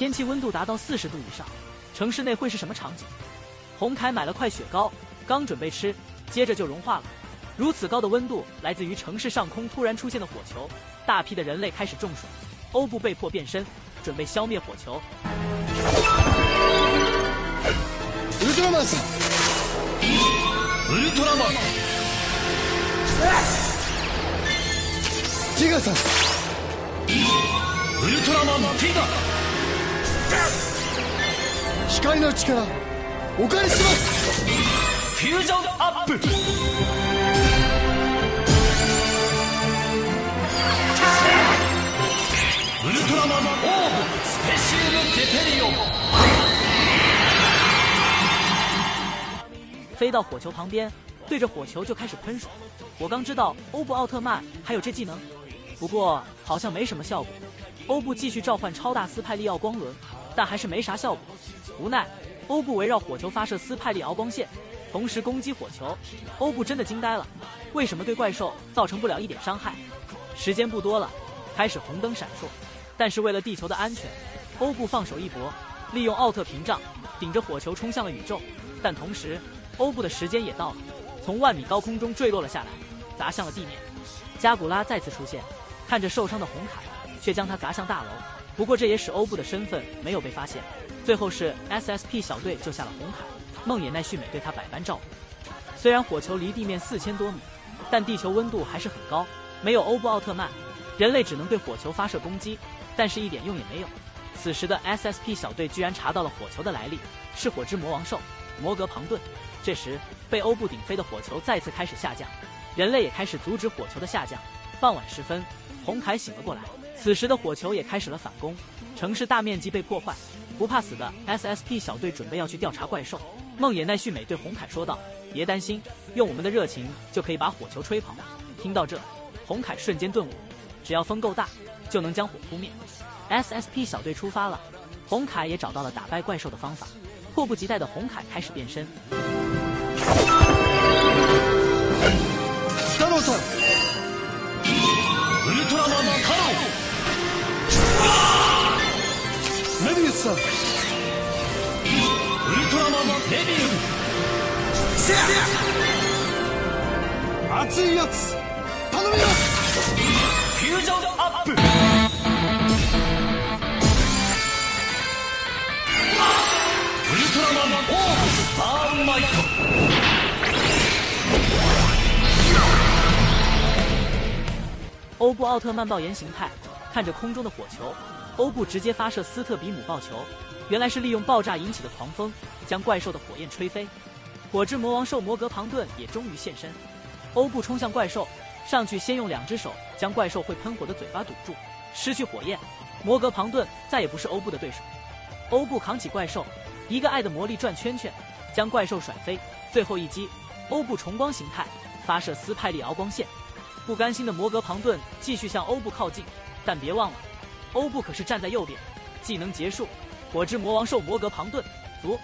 天气温度达到四十度以上，城市内会是什么场景？洪凯买了块雪糕，刚准备吃，接着就融化了。如此高的温度来自于城市上空突然出现的火球，大批的人类开始中暑。欧布被迫变身，准备消灭火球。ウルトラマンさんウルトラマンティガさんウルトラマンティガ 光の力お借りしますフュージョンアップウルトラマンオーブスペシウムテペリオン飞到火球旁边，对着火球就开始喷水。我刚知道欧布奥特曼还有这技能，不过好像没什么效果。欧布继续召唤超大斯派利奥光轮， 但还是没啥效果。无奈，欧布围绕火球发射斯派利敖光线，同时攻击火球。欧布真的惊呆了，为什么对怪兽造成不了一点伤害？时间不多了，开始红灯闪烁。但是为了地球的安全，欧布放手一搏，利用奥特屏障顶着火球冲向了宇宙。但同时，欧布的时间也到了，从万米高空中坠落了下来，砸向了地面。加古拉再次出现，看着受伤的红凯，却将他砸向大楼。不过这也使欧布的身份没有被发现。最后是 SSP 小队救下了红凯，梦野奈绪美对他百般照顾。虽然火球离地面四千多米，但地球温度还是很高，没有欧布奥特曼，人类只能对火球发射攻击，但是一点用也没有。此时的 SSP 小队居然查到了火球的来历，是火之魔王兽摩格庞顿。这时，被欧布顶飞的火球再次开始下降，人类也开始阻止火球的下降。傍晚时分，红凯醒了过来，此时的火球也开始了反攻，城市大面积被破坏。不怕死的 SSP 小队准备要去调查怪兽。梦野奈绪美对红凯说道：“别担心，用我们的热情就可以把火球吹跑。”听到这，红凯瞬间顿悟，只要风够大，就能将火扑灭。SSP 小队出发了，红凯也找到了打败怪兽的方法。迫不及待的红凯开始变身。さウルトラマンレビウ熱いやつ頼みますフュージョンアップ。ウルトラマンオーブバーンマイト欧布奥特曼爆炎形态，看着空中的火球，欧布直接发射斯特比姆爆球，原来是利用爆炸引起的狂风将怪兽的火焰吹飞。火之魔王兽摩格庞顿也终于现身，欧布冲向怪兽，上去先用两只手将怪兽会喷火的嘴巴堵住，失去火焰，摩格庞顿再也不是欧布的对手。欧布扛起怪兽，一个爱的魔力转圈圈，将怪兽甩飞。最后一击，欧布重光形态发射斯派利敖光线。不甘心的摩格庞顿继续向欧布靠近，但别忘了，欧布可是站在右边。技能结束，火之魔王兽摩格庞顿足，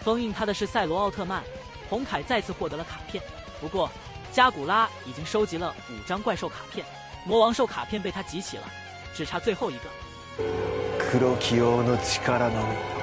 封印他的是赛罗奥特曼。红凯再次获得了卡片，不过加古拉已经收集了五张怪兽卡片，魔王兽卡片被他集齐了，只差最后一个。黒き王の力のみ